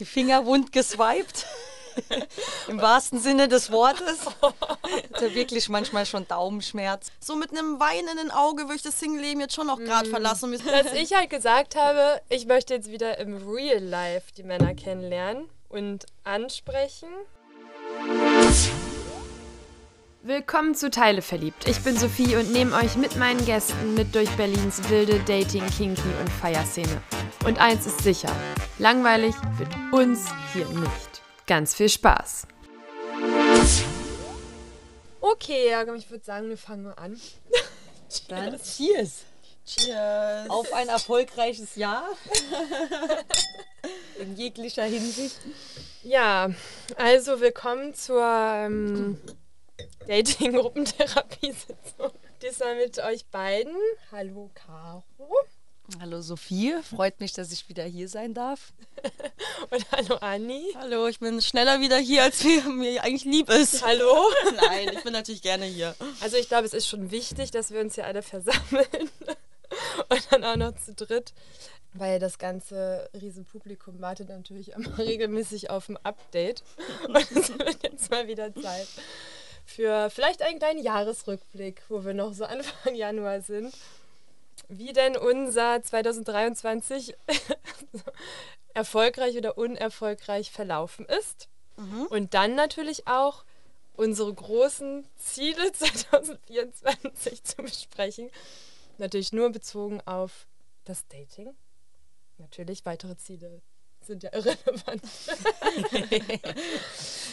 die Finger wund geswiped. Im wahrsten Sinne des Wortes. Hatte wirklich manchmal schon Daumenschmerz. So mit einem weinenden Auge würde ich das Single-Leben jetzt schon noch gerade Mm. verlassen. Dass ich halt gesagt habe, ich möchte jetzt wieder im Real Life die Männer kennenlernen und ansprechen. Willkommen zu Teile verliebt. Ich bin Sophie und nehme euch mit meinen Gästen mit durch Berlins wilde Dating, Kinky und Feierszene. Und eins ist sicher: langweilig wird uns hier nicht. Ganz viel Spaß. Okay, ja, ich würde sagen, wir fangen mal an. Dann Cheers. Cheers. Auf ein erfolgreiches Jahr. In jeglicher Hinsicht. Ja, also willkommen zur ähm, Dating-Gruppentherapie-Sitzung. Diesmal mit euch beiden. Hallo Caro Hallo Sophie, freut mich, dass ich wieder hier sein darf. und hallo Anni. Hallo, ich bin schneller wieder hier, als mir, mir eigentlich lieb ist. Hallo. Nein, ich bin natürlich gerne hier. Also ich glaube, es ist schon wichtig, dass wir uns hier alle versammeln und dann auch noch zu dritt, weil das ganze Riesenpublikum wartet natürlich immer regelmäßig auf ein Update und es wird jetzt mal wieder Zeit für vielleicht einen kleinen Jahresrückblick, wo wir noch so Anfang Januar sind, wie denn unser 2023 erfolgreich oder unerfolgreich verlaufen ist. Und dann natürlich auch unsere großen Ziele 2024 zu besprechen. Natürlich nur bezogen auf das Dating. Natürlich, weitere Ziele sind ja irrelevant.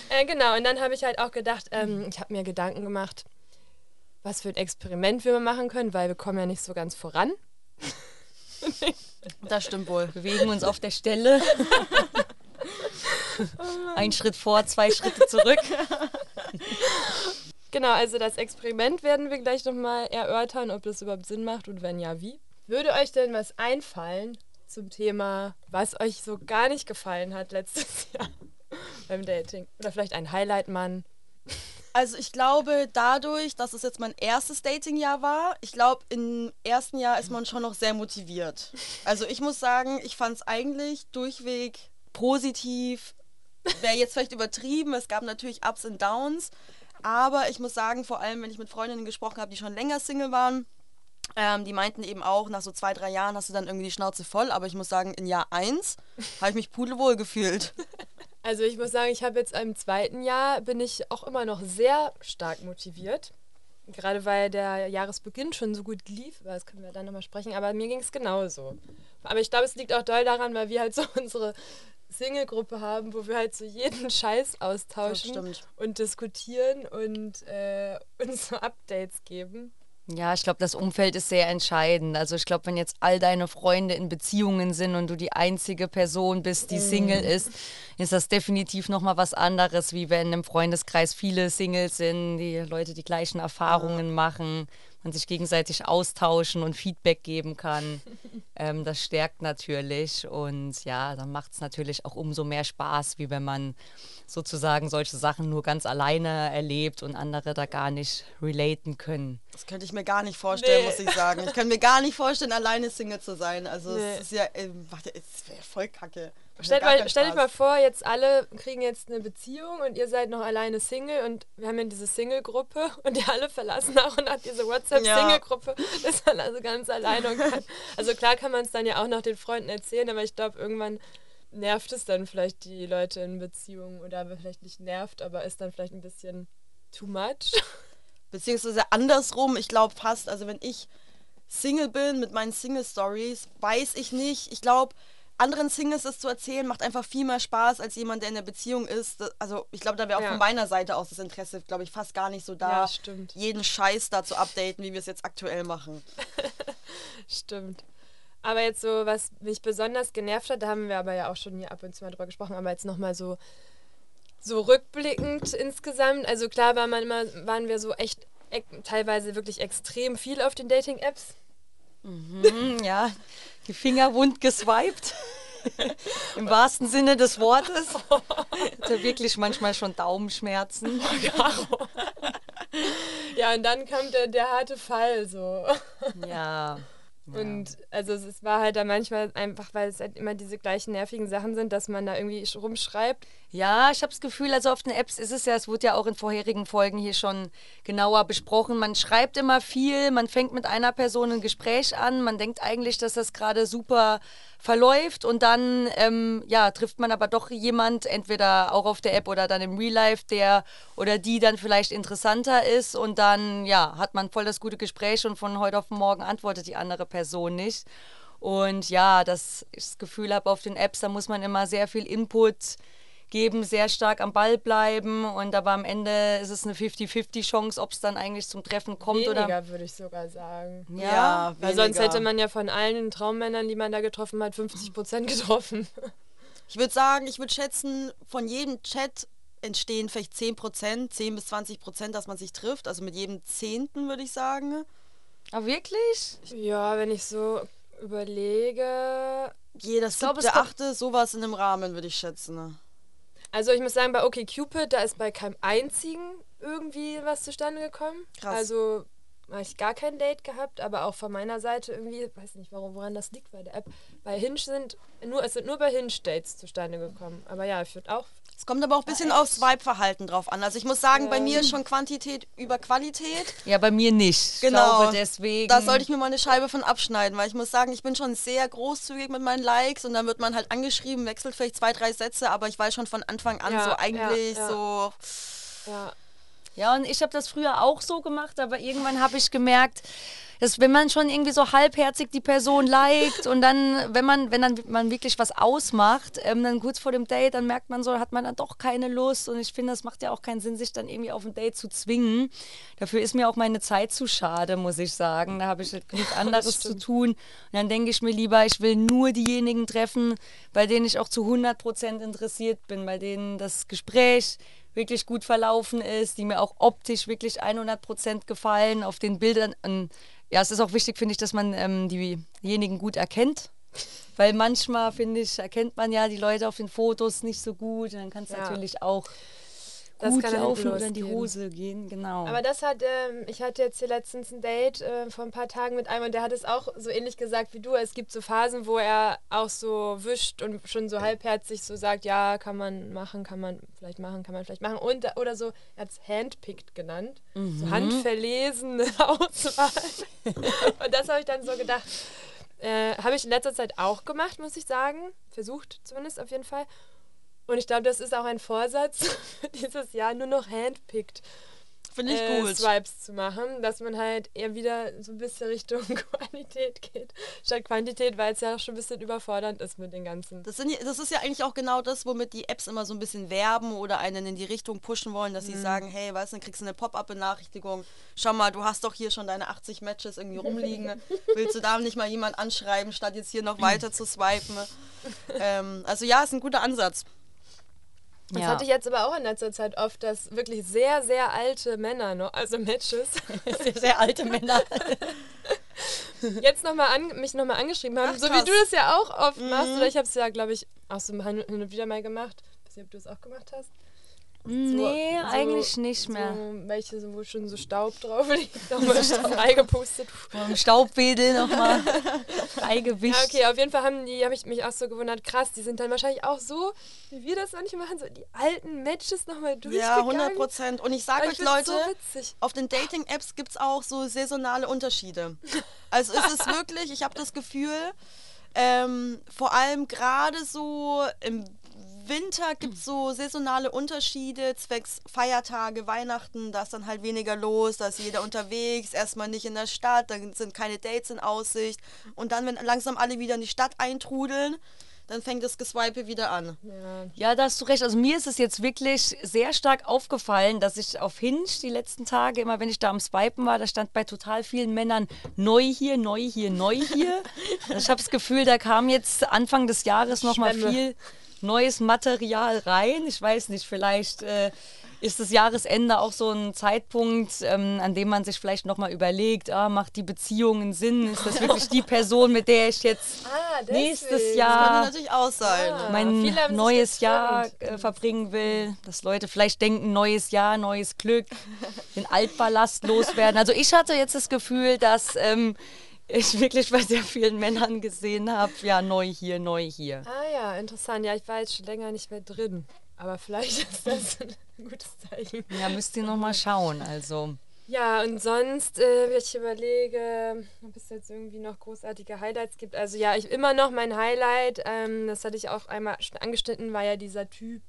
äh, genau, und dann habe ich halt auch gedacht, ähm, ich habe mir Gedanken gemacht, was für ein Experiment wir mal machen können, weil wir kommen ja nicht so ganz voran. Das stimmt wohl. Bewegen uns auf der Stelle. Ein Schritt vor, zwei Schritte zurück. Genau, also das Experiment werden wir gleich nochmal erörtern, ob das überhaupt Sinn macht und wenn ja, wie. Würde euch denn was einfallen zum Thema, was euch so gar nicht gefallen hat letztes Jahr beim Dating? Oder vielleicht ein Highlight-Mann? Also ich glaube, dadurch, dass es jetzt mein erstes Datingjahr war, ich glaube, im ersten Jahr ist man schon noch sehr motiviert. Also ich muss sagen, ich fand es eigentlich durchweg positiv. Wäre jetzt vielleicht übertrieben, es gab natürlich Ups und Downs. Aber ich muss sagen, vor allem, wenn ich mit Freundinnen gesprochen habe, die schon länger Single waren, ähm, die meinten eben auch, nach so zwei, drei Jahren hast du dann irgendwie die Schnauze voll. Aber ich muss sagen, in Jahr eins habe ich mich pudelwohl gefühlt. Also ich muss sagen, ich habe jetzt im zweiten Jahr, bin ich auch immer noch sehr stark motiviert. Gerade weil der Jahresbeginn schon so gut lief, aber das können wir dann nochmal sprechen, aber mir ging es genauso. Aber ich glaube, es liegt auch doll daran, weil wir halt so unsere Single-Gruppe haben, wo wir halt so jeden Scheiß austauschen und diskutieren und äh, uns so Updates geben. Ja, ich glaube, das Umfeld ist sehr entscheidend. Also ich glaube, wenn jetzt all deine Freunde in Beziehungen sind und du die einzige Person bist, die Single ist, ist das definitiv nochmal was anderes, wie wenn im Freundeskreis viele Singles sind, die Leute die gleichen Erfahrungen machen, man sich gegenseitig austauschen und Feedback geben kann. ähm, das stärkt natürlich und ja, dann macht es natürlich auch umso mehr Spaß, wie wenn man sozusagen solche Sachen nur ganz alleine erlebt und andere da gar nicht relaten können. Das könnte ich mir gar nicht vorstellen, Nee. muss ich sagen. Ich kann mir gar nicht vorstellen, alleine Single zu sein. Also Nee. es ist ja, ähm, warte, es wäre voll kacke. Stellt, mal, stellt euch mal vor, jetzt alle kriegen jetzt eine Beziehung und ihr seid noch alleine Single und wir haben ja diese Single-Gruppe und ihr alle verlassen nach und nach diese WhatsApp-Single-Gruppe. Ist man also ganz alleine und kann. Also klar kann man es dann ja auch noch den Freunden erzählen, aber ich glaube, irgendwann nervt es dann vielleicht die Leute in Beziehungen oder vielleicht nicht nervt, aber ist dann vielleicht ein bisschen too much. Beziehungsweise andersrum, ich glaube fast, also wenn ich Single bin mit meinen Single-Stories, weiß ich nicht. Ich glaube, anderen Singles das zu erzählen, macht einfach viel mehr Spaß als jemand, der in der Beziehung ist. Also ich glaube, da wäre auch Ja. von meiner Seite aus das Interesse, glaube ich, fast gar nicht so da, Ja, stimmt. jeden Scheiß da zu updaten, wie wir es jetzt aktuell machen. Stimmt. Aber jetzt so, was mich besonders genervt hat, da haben wir aber ja auch schon hier ab und zu mal drüber gesprochen, aber jetzt nochmal so, so rückblickend insgesamt. Also klar war man immer, waren wir so echt teilweise wirklich extrem viel auf den Dating-Apps. Hm, ja, die Finger wund geswiped. Im wahrsten Sinne des Wortes. Hatte wirklich manchmal schon Daumenschmerzen. Ja, und dann kam der, der harte Fall so. Ja. Und also es war halt da manchmal einfach, weil es halt immer diese gleichen nervigen Sachen sind, dass man da irgendwie rumschreibt. Ja, ich habe das Gefühl, also auf den Apps ist es ja, es wurde ja auch in vorherigen Folgen hier schon genauer besprochen. Man schreibt immer viel, man fängt mit einer Person ein Gespräch an, man denkt eigentlich, dass das gerade super verläuft und dann ähm, ja, trifft man aber doch jemand, entweder auch auf der App oder dann im Real Life, der oder die dann vielleicht interessanter ist und dann ja, hat man voll das gute Gespräch und von heute auf morgen antwortet die andere Person nicht. Und ja, dass ich das Gefühl habe, auf den Apps, da muss man immer sehr viel Input geben, sehr stark am Ball bleiben und aber am Ende ist es eine 50-50 Chance, ob es dann eigentlich zum Treffen kommt weniger, oder. würde ich sogar sagen. Ja, Ja, Weil sonst weniger. hätte man ja von allen Traummännern, die man da getroffen hat, 50 Prozent getroffen. Ich würde sagen, ich würde schätzen, von jedem Chat entstehen vielleicht 10 Prozent, 10 bis 20 Prozent, dass man sich trifft. Also mit jedem Zehnten würde ich sagen. Ah, wirklich? ja, wenn ich so überlege. Jeder siebte, achte, sowas in dem Rahmen würde ich schätzen. Also ich muss sagen, bei OkCupid, da ist bei keinem einzigen irgendwie was zustande gekommen. Krass. Also habe ich gar kein Date gehabt, aber auch von meiner Seite irgendwie, weiß nicht, warum, woran das liegt bei der App. Bei Hinge sind nur, es sind nur bei Hinge Dates zustande gekommen. Aber ja, ich würde auch. Es kommt aber auch ein bisschen aufs Vibe-Verhalten drauf an. Also ich muss sagen, bei mir ist schon Quantität über Qualität. Ja, bei mir nicht. Ich Genau. glaube deswegen. Da sollte ich mir mal eine Scheibe von abschneiden, weil ich muss sagen, ich bin schon sehr großzügig mit meinen Likes und dann wird man halt angeschrieben, wechselt vielleicht zwei, drei Sätze, aber ich weiß schon von Anfang an Ja, so ja, eigentlich ja. so. Ja, Ja, und ich habe das früher auch so gemacht, aber irgendwann habe ich gemerkt, dass wenn man schon irgendwie so halbherzig die Person liked und dann, wenn man, wenn dann man wirklich was ausmacht, ähm, dann kurz vor dem Date, dann merkt man so, hat man dann doch keine Lust und ich finde, das macht ja auch keinen Sinn, sich dann irgendwie auf ein Date zu zwingen. Dafür ist mir auch meine Zeit zu schade, muss ich sagen. Da habe ich halt genug anderes zu tun. Und dann denke ich mir lieber, ich will nur diejenigen treffen, bei denen ich auch zu 100% interessiert bin, bei denen das Gespräch wirklich gut verlaufen ist, die mir auch optisch wirklich 100% gefallen auf den Bildern. Ja, es ist auch wichtig, finde ich, dass man ähm, diejenigen gut erkennt. Weil manchmal, finde ich, erkennt man ja die Leute auf den Fotos nicht so gut. Und dann kann es Ja. natürlich auch Das gut laufen oder in die. Hose gehen. Genau. Aber das hat, ähm, ich hatte jetzt hier letztens ein Date äh, vor ein paar Tagen mit einem und der hat es auch so ähnlich gesagt wie du. Es gibt so Phasen, wo er auch so wischt und schon so halbherzig so sagt, ja, kann man machen, kann man vielleicht machen, kann man vielleicht machen. Und, oder so, er hat es handpicked genannt. So handverlesene Auswahl. und das habe ich dann so gedacht. Äh, habe ich in letzter Zeit auch gemacht, muss ich sagen. Versucht zumindest auf jeden Fall. Und ich glaube, das ist auch ein Vorsatz für dieses Jahr, nur noch handpicked Finde ich äh, gut. Swipes zu machen, dass man halt eher wieder so ein bisschen Richtung Qualität geht, statt Quantität, weil es ja auch schon ein bisschen überfordernd ist mit den ganzen. Das, sind, das ist ja eigentlich auch genau das, womit die Apps immer so ein bisschen werben oder einen in die Richtung pushen wollen, dass sie Mhm. sagen, hey, weißt du, dann kriegst du eine Pop-up-Benachrichtigung. Schau mal, du hast doch hier schon deine 80 Matches irgendwie rumliegen. Willst du da nicht mal jemand anschreiben, statt jetzt hier noch weiter zu swipen? ähm, also ja, ist ein guter Ansatz. Das ja. hatte ich jetzt aber auch in letzter Zeit oft, dass wirklich sehr, sehr alte Männer noch, also Matches, sehr, sehr alte Männer. jetzt noch mal an, mich nochmal angeschrieben haben, Ach, so wie du das ja auch oft machst. Oder ich habe es ja, glaube ich, auch so hin und wieder mal gemacht. Ich weiß nicht, ob du es auch gemacht hast. Nee, so- eigentlich nicht mehr. So, welche, so, wo schon so Staub drauf liegt, nochmal reingepustet. Im Staubwedel nochmal freigewischt. Ja, okay, auf jeden Fall haben die, habe ich mich auch so gewundert, krass, die sind dann wahrscheinlich auch so, wie wir das manchmal machen, so die alten Matches nochmal durchgegangen. Ja, 100 Prozent. Und ich sage euch, Leute, so auf den Dating-Apps gibt es auch so saisonale Unterschiede. Also es ist wirklich, ich habe das Gefühl, ähm, vor allem gerade so im Winter gibt es so saisonale Unterschiede, zwecks Feiertage, Weihnachten, da ist dann halt weniger los, da ist jeder unterwegs, erstmal nicht in der Stadt, dann sind keine Dates in Aussicht. Und dann, wenn langsam alle wieder in die Stadt eintrudeln, dann fängt das Geswipe wieder an. Ja. Ja, da hast du recht. Also mir ist es jetzt wirklich sehr stark aufgefallen, dass ich auf Hinge die letzten Tage, immer wenn ich da am Swipen war, da stand bei total vielen Männern neu hier, neu hier, neu hier. Also ich habe das Gefühl, da kam jetzt Anfang des Jahres nochmal viel neues Material rein. Ich weiß nicht, vielleicht äh, ist das Jahresende auch so ein Zeitpunkt, ähm, an dem man sich vielleicht nochmal überlegt, ah, macht die Beziehung einen Sinn? Ist das wirklich die Person, mit der ich jetzt Ah, nächstes Jahr. Ah. mein neues Jahr äh, verbringen will, dass Leute vielleicht denken, neues Jahr, neues Glück, den Altballast loswerden. Also ich hatte jetzt das Gefühl, dass ähm, ich wirklich bei sehr vielen Männern gesehen habe, ja, neu hier, neu hier. Ah ja, interessant. Ja, ich war jetzt schon länger nicht mehr drin. Aber vielleicht ist das ein gutes Zeichen. Ja, müsst ihr nochmal schauen. Also. Ja, und sonst, äh, wenn ich überlege, ob es jetzt irgendwie noch großartige Highlights gibt. Also ja, ich immer noch mein Highlight, ähm, das hatte ich auch einmal schon angeschnitten, war ja dieser Typ,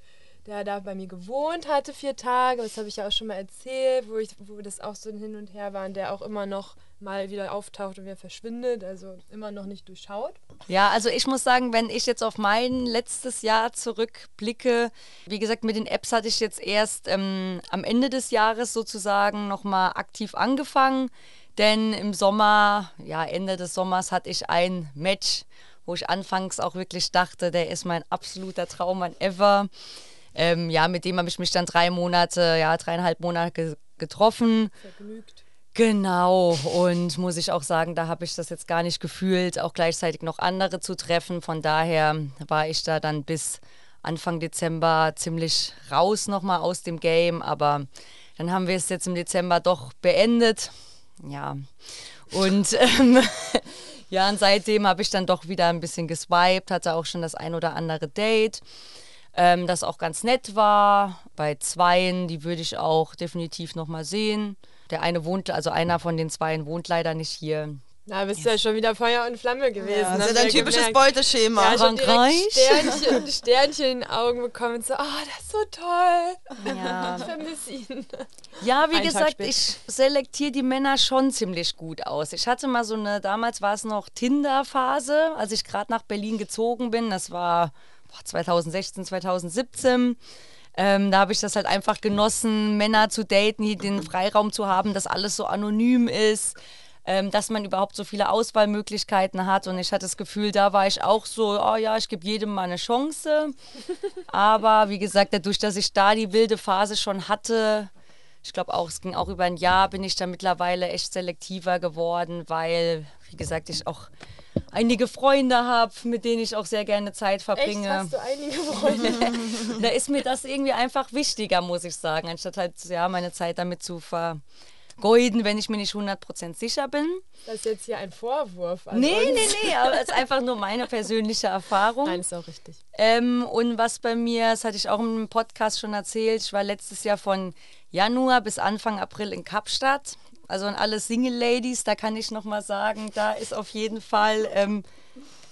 der da bei mir gewohnt hatte, vier Tage. Das habe ich ja auch schon mal erzählt, wo, ich, wo das auch so ein Hin und Her war und der auch immer noch mal wieder auftaucht und wieder verschwindet, also immer noch nicht durchschaut. Ja, also ich muss sagen, wenn ich jetzt auf mein letztes Jahr zurückblicke, wie gesagt, mit den Apps hatte ich jetzt erst ähm, am Ende des Jahres sozusagen nochmal aktiv angefangen, denn im Sommer, ja, Ende des Sommers hatte ich ein Match, wo ich anfangs auch wirklich dachte, der ist mein absoluter Traummann ever. Ähm, ja, mit dem habe ich mich dann drei Monate, ja, dreieinhalb Monate getroffen. Vergnügt. Genau, und muss ich auch sagen, da habe ich das jetzt gar nicht gefühlt, auch gleichzeitig noch andere zu treffen. Von daher war ich da dann bis Anfang Dezember ziemlich raus nochmal aus dem Game, aber dann haben wir es jetzt im Dezember doch beendet. Ja, und ähm, ja, und seitdem habe ich dann doch wieder ein bisschen geswiped, hatte auch schon das ein oder andere Date ähm, das auch ganz nett war. Bei zweien, die würde ich auch definitiv nochmal sehen. Der eine wohnt, also einer von den zweien wohnt leider nicht hier. Da bist du ja schon wieder Feuer und Flamme gewesen. Ja, das ist ja dein typisches gemerkt. Beuteschema. Ja, schon direkt Frankreich. Sternchen, Sternchen in den Augen bekommen und so, oh, das ist so toll. Ja. Ich vermisse ihn. Ja, wie Tag gesagt, ich selektiere die Männer schon ziemlich gut aus. Ich hatte mal so eine, damals war es noch Tinder-Phase, als ich gerade nach Berlin gezogen bin. Das war boah, 2016, 2017. Ähm, da habe ich das halt einfach genossen, Männer zu daten, hier den Freiraum zu haben, dass alles so anonym ist, ähm, dass man überhaupt so viele Auswahlmöglichkeiten hat. Und ich hatte das Gefühl, da war ich auch so, oh ja, ich gebe jedem mal eine Chance. Aber wie gesagt, dadurch, dass ich da die wilde Phase schon hatte, ich glaube auch, es ging auch über ein Jahr, bin ich da mittlerweile echt selektiver geworden, weil, wie gesagt, ich auch einige Freunde habe, mit denen ich auch sehr gerne Zeit Echt, verbringe. hast du einige Freunde? Da ist mir das irgendwie einfach wichtiger, muss ich sagen, anstatt halt ja, meine Zeit damit zu vergeuden, wenn ich mir nicht 100% sicher bin. Das ist jetzt hier ein Vorwurf. an Nee, uns. nee, nee, aber es ist einfach nur meine persönliche Erfahrung. Nein, ist auch richtig. Ähm, und was bei mir, das hatte ich auch im Podcast schon erzählt, ich war letztes Jahr von Januar bis Anfang April in Kapstadt. Also an alle Single-Ladies, da kann ich nochmal sagen, da ist auf jeden Fall ähm,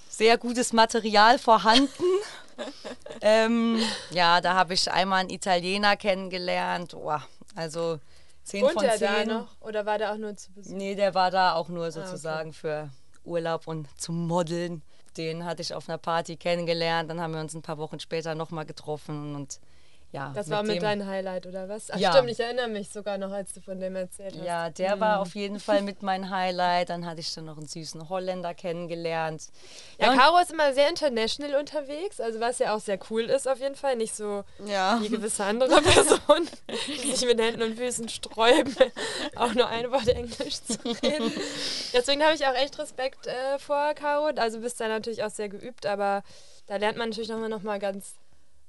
sehr gutes Material vorhanden. ähm, ja, da habe ich einmal einen Italiener kennengelernt. Oh, also 10 Wohnt von er 10. da noch? Oder war der auch nur zu Besuch? Nee, der war da auch nur sozusagen für Urlaub und zum Modeln. Den hatte ich auf einer Party kennengelernt. Dann haben wir uns ein paar Wochen später nochmal getroffen und ja. Das war mit deinem Highlight, oder was? Ach Ja. stimmt, ich erinnere mich sogar noch, als du von dem erzählt hast. Ja, der war auf jeden Fall mit mein Highlight. Dann hatte ich dann noch einen süßen Holländer kennengelernt. Ja, und- Caro ist immer sehr international unterwegs, also was ja auch sehr cool ist auf jeden Fall. Nicht so Ja. wie gewisse andere Personen, die sich mit Händen und Füßen sträuben, auch nur ein Wort Englisch zu reden. Deswegen habe ich auch echt Respekt äh, vor Caro. Also bist da natürlich auch sehr geübt, aber da lernt man natürlich nochmal noch mal ganz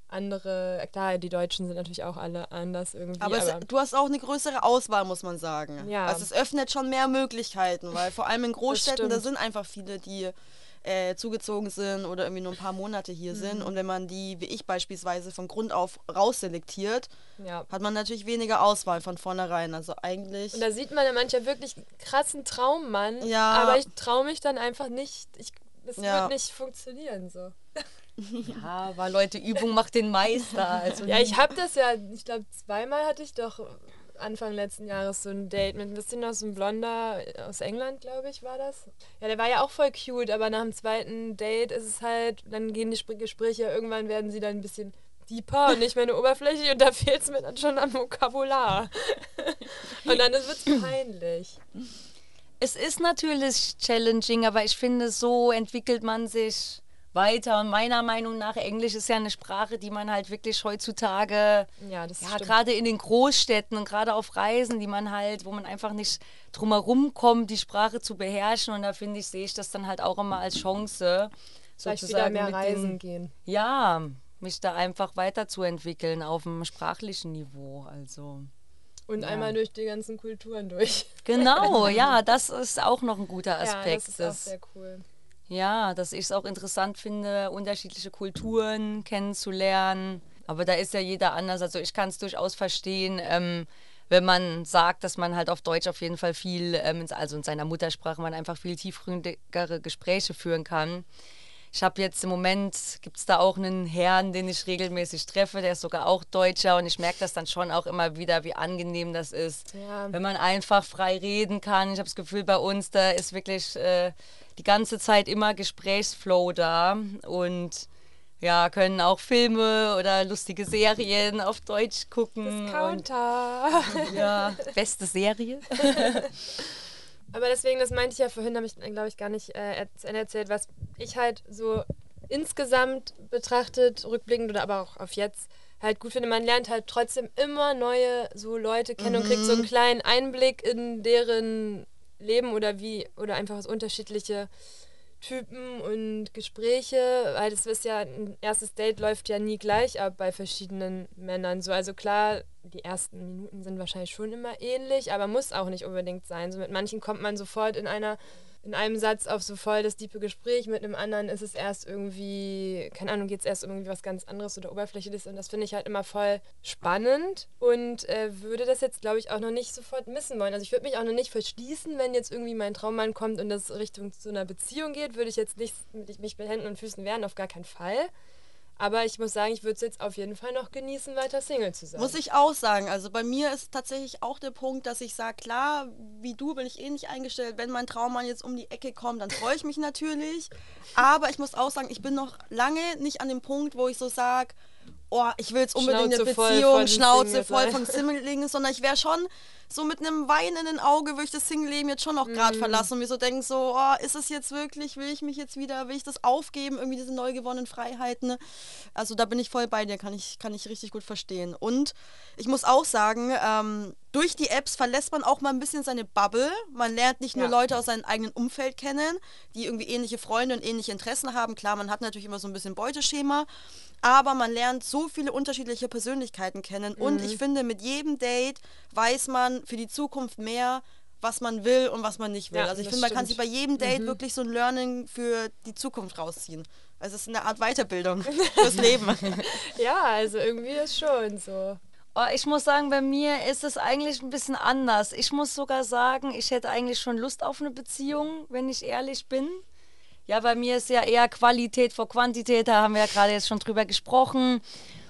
andere. Klar, die Deutschen sind natürlich auch alle anders irgendwie. Aber, Aber, es, du hast auch eine größere Auswahl, muss man sagen. Ja. Also es öffnet schon mehr Möglichkeiten, weil vor allem in Großstädten, da sind einfach viele, die äh, zugezogen sind oder irgendwie nur ein paar Monate hier Mhm. sind. Und wenn man die, wie ich beispielsweise, von Grund auf rausselektiert, ja. hat man natürlich weniger Auswahl von vornherein. Also eigentlich. Und da sieht man ja manchmal wirklich krassen Traummann. Ja. Aber ich traue mich dann einfach nicht. Ich, das Ja. wird nicht funktionieren so. Ja, aber Leute, Übung macht den Meister. Also Ja, ich habe das ja, ich glaube, zweimal hatte ich doch Anfang letzten Jahres so ein Date mit ein bisschen noch so ein Blonder aus England, glaube ich, war das. Ja, der war ja auch voll cute, aber nach dem zweiten Date ist es halt, dann gehen die Spr- Gespräche, irgendwann werden sie dann ein bisschen deeper und nicht mehr nur oberflächlich und da fehlt es mir dann schon am Vokabular. und dann wird es peinlich. Es ist natürlich challenging, aber ich finde, so entwickelt man sich weiter. Und meiner Meinung nach, Englisch ist ja eine Sprache, die man halt wirklich heutzutage, Ja, ja, gerade in den Großstädten und gerade auf Reisen, die man halt, wo man einfach nicht drumherum kommt, die Sprache zu beherrschen. Und da finde ich, sehe ich das dann halt auch immer als Chance. Vielleicht wieder sozusagen mehr mit reisen den- gehen. Ja, mich da einfach weiterzuentwickeln auf dem sprachlichen Niveau. Also. Und Ja. einmal durch die ganzen Kulturen durch. Genau, ja, das ist auch noch ein guter Ja, Aspekt. das ist auch sehr cool. Ja, dass ich es auch interessant finde, unterschiedliche Kulturen kennenzulernen. Aber da ist ja jeder anders. Also ich kann es durchaus verstehen, ähm, wenn man sagt, dass man halt auf Deutsch auf jeden Fall viel, ähm, also in seiner Muttersprache, man einfach viel tiefgründigere Gespräche führen kann. Ich habe jetzt im Moment, gibt es da auch einen Herrn, den ich regelmäßig treffe, der ist sogar auch Deutscher und ich merke das dann schon auch immer wieder, wie angenehm das ist, Ja. wenn man einfach frei reden kann. Ich habe das Gefühl, bei uns, da ist wirklich äh, die ganze Zeit immer Gesprächsflow da und ja, können auch Filme oder lustige Serien auf Deutsch gucken. Und, Counter. ja, beste Serie. Aber deswegen, das meinte ich ja vorhin, habe ich, glaube ich, gar nicht äh, er- erzählt, was ich halt so insgesamt betrachtet, rückblickend oder aber auch auf jetzt, halt gut finde. Man lernt halt trotzdem immer neue so Leute kennen und kriegt so einen kleinen Einblick in deren Leben oder wie, oder einfach so unterschiedliche Typen und Gespräche, weil das ist ja, ein erstes Date läuft ja nie gleich ab bei verschiedenen Männern. So, also klar, die ersten Minuten sind wahrscheinlich schon immer ähnlich, aber muss auch nicht unbedingt sein. So mit manchen kommt man sofort in einer, in einem Satz auf so voll das tiefe Gespräch, mit einem anderen ist es erst irgendwie, keine Ahnung, geht es erst irgendwie was ganz anderes oder Oberflächliches und das finde ich halt immer voll spannend und äh, würde das jetzt, glaube ich, auch noch nicht sofort missen wollen. Also ich würde mich auch noch nicht verschließen, wenn jetzt irgendwie mein Traummann kommt und das Richtung zu einer Beziehung geht, würde ich jetzt nicht mit, mich mit Händen und Füßen wehren, auf gar keinen Fall. Aber ich muss sagen, ich würde es jetzt auf jeden Fall noch genießen, weiter Single zu sein. Muss ich auch sagen. Also bei mir ist tatsächlich auch der Punkt, dass ich sage, klar, wie du bin ich ähnlich eingestellt. Wenn mein Traummann jetzt um die Ecke kommt, dann freue ich mich natürlich. Aber ich muss auch sagen, ich bin noch lange nicht an dem Punkt, wo ich so sage, oh, ich will jetzt unbedingt Schnauze eine voll Beziehung, von Schnauze voll von Single sondern ich wäre schon so mit einem weinenden Auge, würde ich das Single-Leben jetzt schon noch gerade Mhm. verlassen und mir so denken, so, oh, ist es jetzt wirklich, will ich mich jetzt wieder, will ich das aufgeben, irgendwie diese neu gewonnenen Freiheiten. Also da bin ich voll bei dir, kann ich, kann ich richtig gut verstehen. Und ich muss auch sagen, ähm, durch die Apps verlässt man auch mal ein bisschen seine Bubble. Man lernt nicht nur Ja. Leute aus seinem eigenen Umfeld kennen, die irgendwie ähnliche Freunde und ähnliche Interessen haben. Klar, man hat natürlich immer so ein bisschen Beuteschema, aber man lernt so viele unterschiedliche Persönlichkeiten kennen. Und ich finde, mit jedem Date weiß man für die Zukunft mehr, was man will und was man nicht will. Ja, also ich finde, man kann sich stimmt. bei jedem Date wirklich so ein Learning für die Zukunft rausziehen. Also es ist eine Art Weiterbildung fürs Leben. Ja, also irgendwie ist schon so. Oh, ich muss sagen, bei mir ist es eigentlich ein bisschen anders. Ich muss sogar sagen, ich hätte eigentlich schon Lust auf eine Beziehung, wenn ich ehrlich bin. Ja, bei mir ist ja eher Qualität vor Quantität, da haben wir ja gerade jetzt schon drüber gesprochen.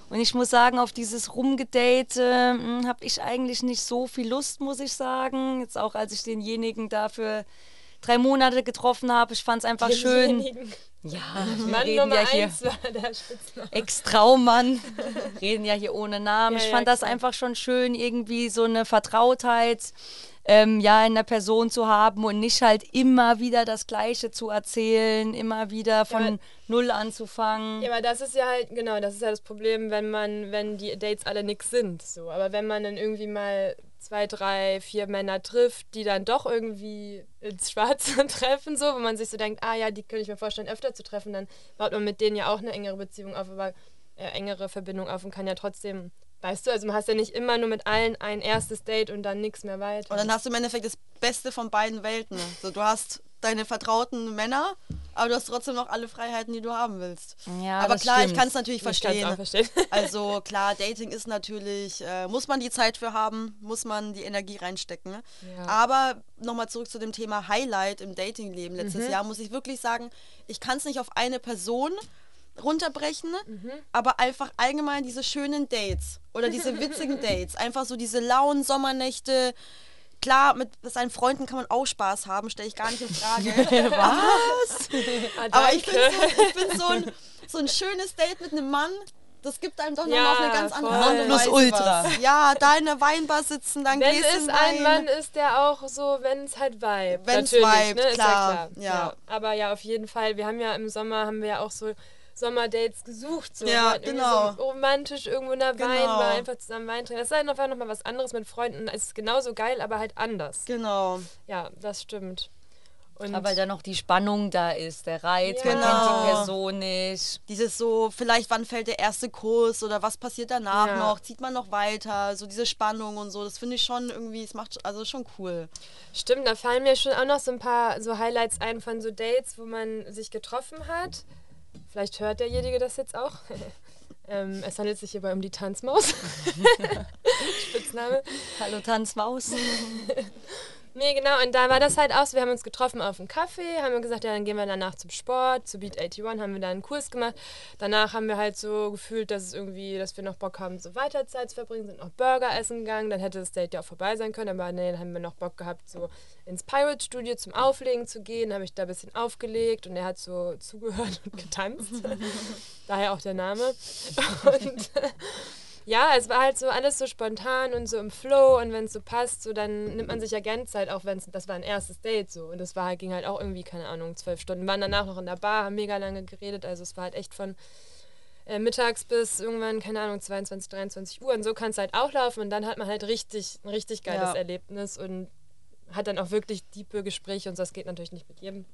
Und ich muss sagen, auf dieses Rumgedate habe ich eigentlich nicht so viel Lust, muss ich sagen. Jetzt auch, als ich denjenigen da für drei Monate getroffen habe. Ich fand es einfach schön. Ja, wir Mann reden Nummer ja hier. eins war der Spitzname. Ex-Traummann, reden ja hier ohne Namen. Ja, ich ja, fand das klar. einfach schon schön, irgendwie so eine Vertrautheit ähm, ja, in der Person zu haben und nicht halt immer wieder das Gleiche zu erzählen, immer wieder von aber- Null anzufangen. Ja, aber das ist ja halt, genau, das ist ja das Problem, wenn man, wenn die Dates alle nix sind. So. Aber wenn man dann irgendwie mal zwei, drei, vier Männer trifft, die dann doch irgendwie ins Schwarze treffen, so, wo man sich so denkt, ah ja, die könnte ich mir vorstellen, öfter zu treffen, dann baut man mit denen ja auch eine engere Beziehung auf, aber äh, engere Verbindung auf und kann ja trotzdem, weißt du, also man hast ja nicht immer nur mit allen ein erstes Date und dann nichts mehr weiter. Und dann hast du im Endeffekt das Beste von beiden Welten. So, du hast deine vertrauten Männer, aber du hast trotzdem noch alle Freiheiten, die du haben willst. Ja, aber das klar, ich stimmt. kann es natürlich Ich verstehen. auch verstehen. Also klar, Dating ist natürlich, äh, muss man die Zeit für haben, muss man die Energie reinstecken. Ja. Aber nochmal zurück zu dem Thema Highlight im Datingleben letztes Mhm. Jahr, muss ich wirklich sagen, ich kann es nicht auf eine Person runterbrechen, Mhm. aber einfach allgemein diese schönen Dates oder diese witzigen Dates, einfach so diese lauen Sommernächte. Klar, mit seinen Freunden kann man auch Spaß haben, stelle ich gar nicht in Frage. Ah, Aber ich finde so, so, ein, so ein schönes Date mit einem Mann, das gibt einem doch nochmal Ja, auf eine ganz andere Weise Nonplusultra. was. Ja, da in der Weinbar sitzen, dann Wenn Gläschen es ein. Mann ist, der auch so, wenn es halt vibe. Wenn's Natürlich, vibet, ne? Ist klar, ja klar. ja. Aber ja, auf jeden Fall. Wir haben ja im Sommer haben wir ja auch so Sommerdates gesucht. So. Ja, genau. So romantisch irgendwo in der Genau. Weinbar einfach zusammen Wein trinken. Das ist halt noch, noch mal was anderes mit Freunden. Es ist genauso geil, aber halt anders. Genau. Ja, das stimmt. Und Aber weil da noch die Spannung da ist, der Reiz, ja. man genau. kennt die Person nicht. Dieses so, vielleicht wann fällt der erste Kurs oder was passiert danach ja. noch, zieht man noch weiter, so diese Spannung und so, das finde ich schon irgendwie, es macht, also schon cool. Stimmt, da fallen mir schon auch noch so ein paar so Highlights ein von so Dates, wo man sich getroffen hat. Vielleicht hört derjenige das jetzt auch. ähm, es handelt sich hierbei um die Tanzmaus. Spitzname. Hallo Tanzmaus. Nee, genau. Und da war das halt auch so, wir haben uns getroffen auf einem Kaffee, haben wir gesagt, ja, dann gehen wir danach zum Sport, zu Beat 81, haben wir da einen Kurs gemacht. Danach haben wir halt so gefühlt, dass es irgendwie, dass wir noch Bock haben, so weiter Zeit zu verbringen, sind noch Burger essen gegangen. Dann hätte das Date ja auch vorbei sein können, aber nee, dann haben wir noch Bock gehabt, so ins Pirate Studio zum Auflegen zu gehen. habe ich da ein bisschen aufgelegt und er hat so zugehört und getanzt. Daher auch der Name. Und ja, es war halt so alles so spontan und so im Flow und wenn es so passt, so dann nimmt man sich ja gern Zeit, auch wenn es, das war ein erstes Date so und das war ging halt auch irgendwie, keine Ahnung, zwölf Stunden. Wir waren danach noch in der Bar, haben mega lange geredet, also es war halt echt von äh, mittags bis irgendwann, keine Ahnung, 22, 23 Uhr und so kann es halt auch laufen und dann hat man halt richtig, ein richtig geiles ja. Erlebnis und hat dann auch wirklich tiefe Gespräche und so, das geht natürlich nicht mit jedem.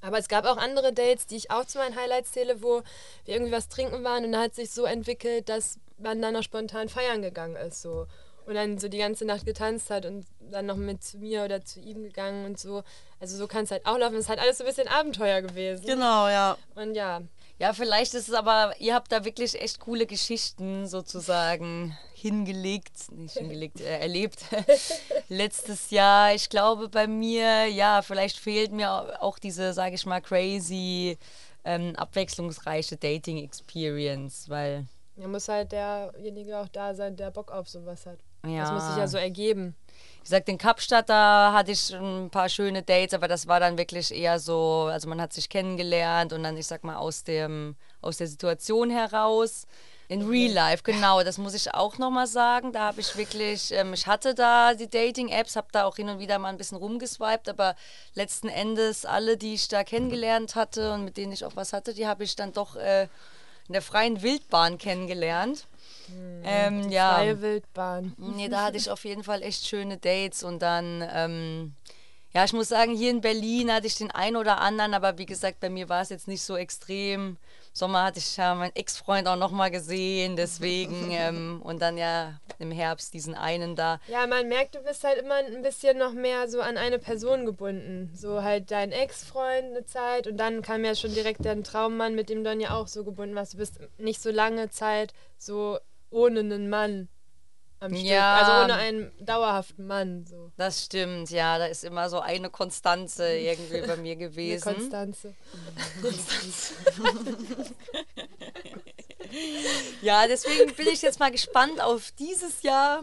Aber es gab auch andere Dates, die ich auch zu meinen Highlights zähle, wo wir irgendwie was trinken waren und da hat sich so entwickelt, dass man dann noch spontan feiern gegangen ist. So. Und dann so die ganze Nacht getanzt hat und dann noch mit zu mir oder zu ihm gegangen und so. Also so kann es halt auch laufen. Es ist halt alles so ein bisschen Abenteuer gewesen. Genau, ja. Und ja. Ja, vielleicht ist es aber, ihr habt da wirklich echt coole Geschichten sozusagen hingelegt, nicht hingelegt, äh, erlebt letztes Jahr. Ich glaube bei mir, ja, vielleicht fehlt mir auch diese, sage ich mal, crazy, ähm, abwechslungsreiche Dating-Experience, weil ja, muss halt derjenige auch da sein, der Bock auf sowas hat. Ja. Das muss sich ja so ergeben. Ich sag, in Kapstadt, da hatte ich ein paar schöne Dates, aber das war dann wirklich eher so, also man hat sich kennengelernt und dann, ich sag mal, aus, dem, aus der Situation heraus. In Real Life, genau, das muss ich auch nochmal sagen. Da habe ich wirklich, ähm, ich hatte da die Dating-Apps, habe da auch hin und wieder mal ein bisschen rumgeswiped, aber letzten Endes alle, die ich da kennengelernt hatte und mit denen ich auch was hatte, die habe ich dann doch äh, in der freien Wildbahn kennengelernt. Mhm, ähm, ja. Freie Wildbahn. Nee, da hatte ich auf jeden Fall echt schöne Dates und dann, ähm, ja, ich muss sagen, hier in Berlin hatte ich den einen oder anderen, aber wie gesagt, bei mir war es jetzt nicht so extrem. Sommer hatte ich ja meinen Ex-Freund auch nochmal gesehen, deswegen. ähm, und dann ja im Herbst diesen einen da. Ja, man merkt, du bist halt immer ein bisschen noch mehr so an eine Person gebunden. So halt dein Ex-Freund eine Zeit und dann kam ja schon direkt dein Traummann, mit dem du dann ja auch so gebunden warst. Du bist nicht so lange Zeit so ohne einen Mann am Stück. Ja, also ohne einen dauerhaften Mann. So. Das stimmt, ja. Da ist immer so eine Konstanze irgendwie bei mir gewesen. Eine Konstanze. Konstanze. ja, deswegen bin ich jetzt mal gespannt auf dieses Jahr.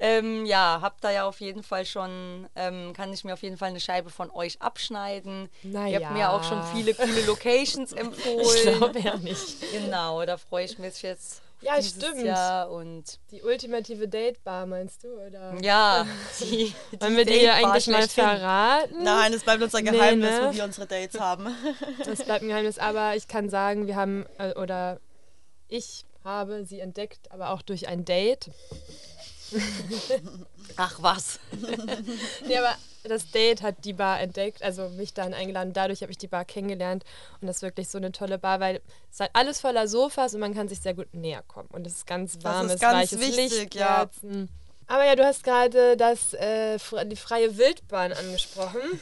Ähm, ja, habt da ja auf jeden Fall schon, ähm, kann ich mir auf jeden Fall eine Scheibe von euch abschneiden. Naja. Ihr habt mir auch schon viele coole Locations empfohlen. Ich glaube ja nicht. Genau, da freue ich mich jetzt ja, stimmt. Jahr und die ultimative Datebar meinst du oder? Ja. Die, die Wollen wir dir ja eigentlich mal verraten? Nein, es bleibt unser Geheimnis, nee, ne? wo wir unsere Dates haben. Das bleibt ein Geheimnis, aber ich kann sagen, wir haben äh, oder ich habe sie entdeckt, aber auch durch ein Date. Ach was. nee, aber das Date hat die Bar entdeckt, also mich dann eingeladen. Dadurch habe ich die Bar kennengelernt und das ist wirklich so eine tolle Bar, weil es ist halt alles voller Sofas und man kann sich sehr gut näher kommen. Und es ist ganz warmes, ist ganz weiches wichtig, Licht. Ja. Aber ja, du hast gerade das, äh, die freie Wildbahn angesprochen.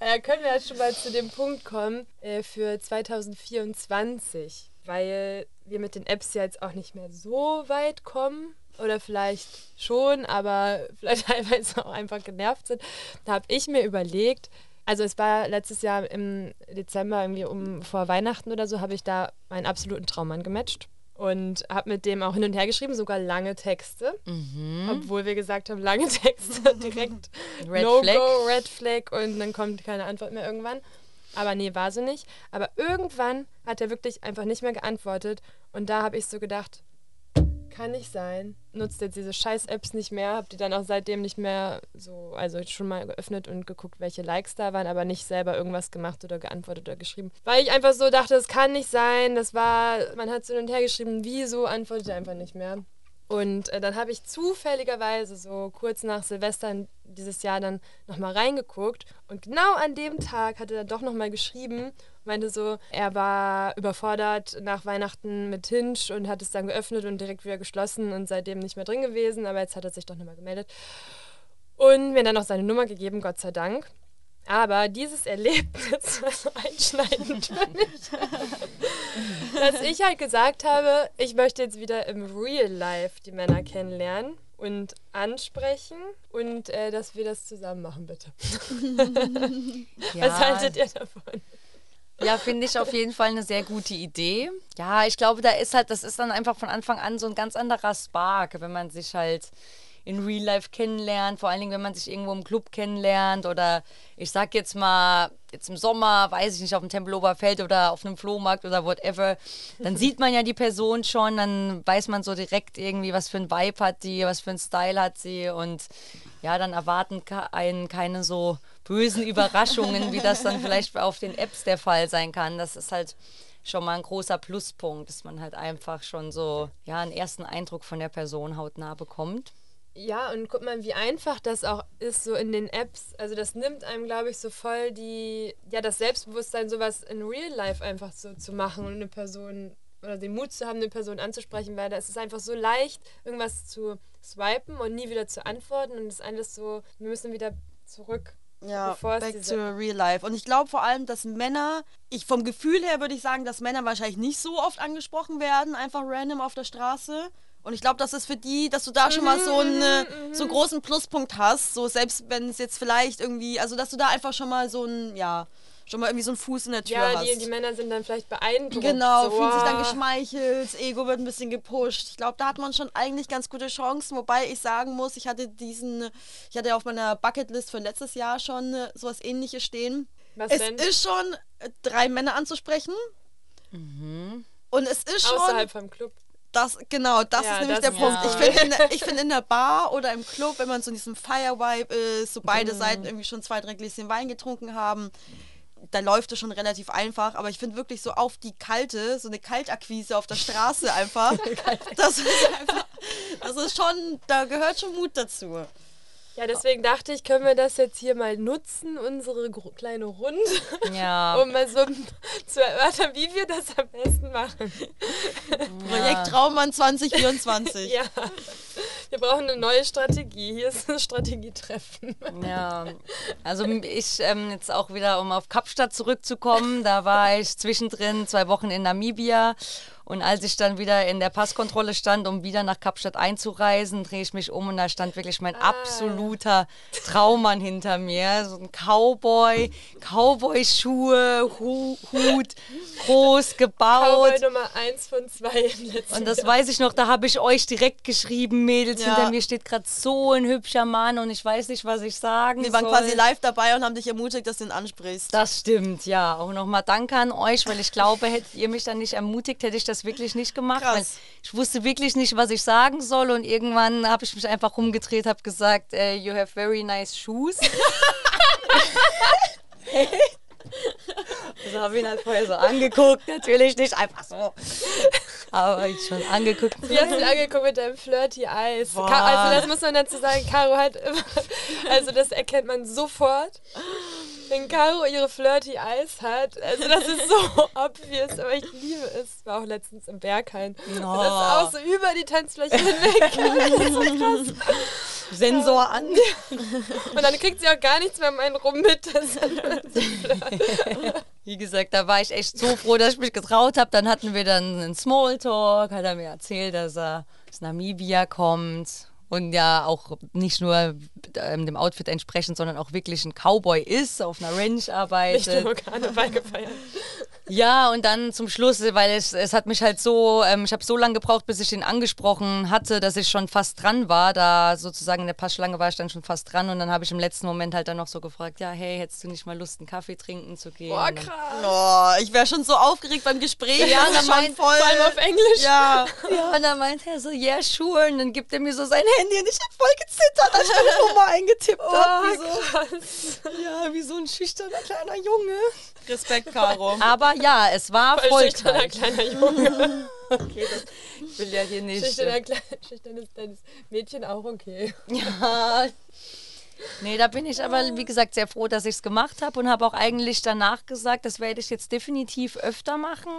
da können wir jetzt schon mal zu dem Punkt kommen äh, für 2024, weil wir mit den Apps ja jetzt auch nicht mehr so weit kommen oder vielleicht schon, aber vielleicht teilweise auch einfach genervt sind. Da habe ich mir überlegt, also es war letztes Jahr im Dezember, irgendwie um vor Weihnachten oder so, habe ich da meinen absoluten Traummann gematcht und habe mit dem auch hin und her geschrieben, sogar lange Texte, mhm. obwohl wir gesagt haben, lange Texte direkt Red no Flag. Go, Red Flag und dann kommt keine Antwort mehr irgendwann. Aber nee, war so nicht. Aber irgendwann hat er wirklich einfach nicht mehr geantwortet und da habe ich so gedacht, kann nicht sein. Nutzt jetzt diese scheiß Apps nicht mehr, habt ihr dann auch seitdem nicht mehr so, also schon mal geöffnet und geguckt, welche Likes da waren, aber nicht selber irgendwas gemacht oder geantwortet oder geschrieben. Weil ich einfach so dachte, das kann nicht sein, das war, man hat so hin und her geschrieben, wieso antwortet er einfach nicht mehr. Und äh, dann habe ich zufälligerweise so kurz nach Silvester dieses Jahr dann nochmal reingeguckt. Und genau an dem Tag hat er dann doch nochmal geschrieben, meinte so, er war überfordert nach Weihnachten mit Hinge und hat es dann geöffnet und direkt wieder geschlossen und seitdem nicht mehr drin gewesen. Aber jetzt hat er sich doch nochmal gemeldet. Und mir dann noch seine Nummer gegeben, Gott sei Dank. Aber dieses Erlebnis war so einschneidend für mich, dass ich halt gesagt habe, ich möchte jetzt wieder im Real Life die Männer kennenlernen und ansprechen und äh, dass wir das zusammen machen, bitte. ja. Was haltet ihr davon? Ja, finde ich auf jeden Fall eine sehr gute Idee. Ja, ich glaube, da ist halt, das ist dann einfach von Anfang an so ein ganz anderer Spark, wenn man sich halt in Real Life kennenlernt, vor allen Dingen, wenn man sich irgendwo im Club kennenlernt oder ich sag jetzt mal, jetzt im Sommer, weiß ich nicht, auf dem Tempelhofer Feld oder auf einem Flohmarkt oder whatever, dann sieht man ja die Person schon, dann weiß man so direkt irgendwie, was für ein Vibe hat die, was für ein Style hat sie und ja, dann erwarten einen keine so bösen Überraschungen, wie das dann vielleicht auf den Apps der Fall sein kann. Das ist halt schon mal ein großer Pluspunkt, dass man halt einfach schon so ja einen ersten Eindruck von der Person hautnah bekommt. Ja, und guck mal, wie einfach das auch ist, so in den Apps. Also das nimmt einem, glaube ich, so voll die, ja, das Selbstbewusstsein, sowas in Real Life einfach so zu machen und eine Person oder den Mut zu haben, eine Person anzusprechen, weil da ist es einfach so leicht, irgendwas zu swipen und nie wieder zu antworten und es ist alles so, wir müssen wieder zurück. Ja, back to real life. Und ich glaube vor allem, dass Männer, ich vom Gefühl her würde ich sagen, dass Männer wahrscheinlich nicht so oft angesprochen werden, einfach random auf der Straße. Und ich glaube, das ist für die, dass du da schon mal so einen mhm, so großen Pluspunkt hast, so selbst wenn es jetzt vielleicht irgendwie, also dass du da einfach schon mal so ein, ja, schon mal irgendwie so einen Fuß in der Tür ja, hast. Ja, die, die Männer sind dann vielleicht beeindruckt. Genau, so, fühlen sich dann geschmeichelt, das Ego wird ein bisschen gepusht. Ich glaube, da hat man schon eigentlich ganz gute Chancen, wobei ich sagen muss, ich hatte diesen, ich hatte auf meiner Bucketlist für letztes Jahr schon äh, sowas ähnliches stehen. Was es denn? ist schon, äh, drei Männer anzusprechen. Mhm. Und es ist schon. Außerhalb vom Club. Das, genau, das ja, ist nämlich das der Punkt. Ich finde in, find in der Bar oder im Club, wenn man so in diesem Fire-Vibe ist, so beide mhm. Seiten irgendwie schon zwei, drei Gläschen Wein getrunken haben, da läuft es schon relativ einfach. Aber ich finde wirklich so auf die kalte, so eine Kaltakquise auf der Straße einfach, das ist einfach, das ist schon, da gehört schon Mut dazu. Ja, deswegen dachte ich, können wir das jetzt hier mal nutzen, unsere kleine Runde, ja. um mal so zu erörtern, wie wir das am besten machen. Ja. Projekt Traummann 2024. ja, wir brauchen eine neue Strategie. Hier ist ein Strategietreffen. Ja, also ich ähm, jetzt auch wieder, um auf Kapstadt zurückzukommen, da war ich zwischendrin zwei Wochen in Namibia und als ich dann wieder in der Passkontrolle stand, um wieder nach Kapstadt einzureisen, drehe ich mich um und da stand wirklich mein ah. absoluter Traummann hinter mir. So ein Cowboy, Cowboy-Schuhe, Hu Hut, groß gebaut. Cowboy Nummer eins von zwei im letzten Und das Jahr. weiß ich noch, da habe ich euch direkt geschrieben, Mädels, ja. hinter mir steht gerade so ein hübscher Mann und ich weiß nicht, was ich sagen Wir waren soll. quasi live dabei und haben dich ermutigt, dass du ihn ansprichst. Das stimmt, ja. Auch nochmal danke an euch, weil ich glaube, hättet ihr mich dann nicht ermutigt, hätte ich das das wirklich nicht gemacht. ich wusste wirklich nicht, was ich sagen soll. Und irgendwann habe ich mich einfach rumgedreht, habe gesagt, uh, you have very nice shoes. Also habe ihn halt vorher so angeguckt, natürlich nicht einfach so. Aber ich schon angeguckt. Wie hast du angeguckt mit deinem Flirty Eyes? Also das muss man dazu sagen, Caro hat immer, also das erkennt man sofort wenn Caro ihre Flirty Eyes hat. Also das ist so obvious, aber ich liebe es. War auch letztens im Berghain. Oh. Das ist auch so über die Tanzfläche hinweg. so. Sensor an. Und dann kriegt sie auch gar nichts mehr um einen rum mit. Wie gesagt, da war ich echt so froh, dass ich mich getraut habe. Dann hatten wir dann einen Smalltalk, hat er mir erzählt, dass er aus Namibia kommt und ja auch nicht nur ähm, dem Outfit entsprechend, sondern auch wirklich ein Cowboy ist, auf einer Ranch arbeitet. Nicht nur Karneval gefeiert. Ja, und dann zum Schluss, weil es, es hat mich halt so, ähm, ich habe so lange gebraucht, bis ich den angesprochen hatte, dass ich schon fast dran war. Da sozusagen in der Passschlange war ich dann schon fast dran und dann habe ich im letzten Moment halt dann noch so gefragt, ja, hey, hättest du nicht mal Lust, einen Kaffee trinken zu gehen? Boah, krass. Oh, ich wäre schon so aufgeregt beim Gespräch. Ja, dann meint, voll, vor allem auf Englisch. Ja. ja, und dann meint er so, yeah, sure. Und dann gibt er mir so sein Handy und ich habe voll gezittert, als ich meine Nummer eingetippt oh, habe. Wie so, ja, wie so ein schüchterner kleiner Junge. Respekt, Caro. Aber ja, es war voll kleiner Junge. okay, das ich will ja hier nicht. Schüchterner, schüchternes kleines Mädchen auch okay. Ja. Nee, da bin ich aber, wie gesagt, sehr froh, dass ich es gemacht habe und habe auch eigentlich danach gesagt, das werde ich jetzt definitiv öfter machen.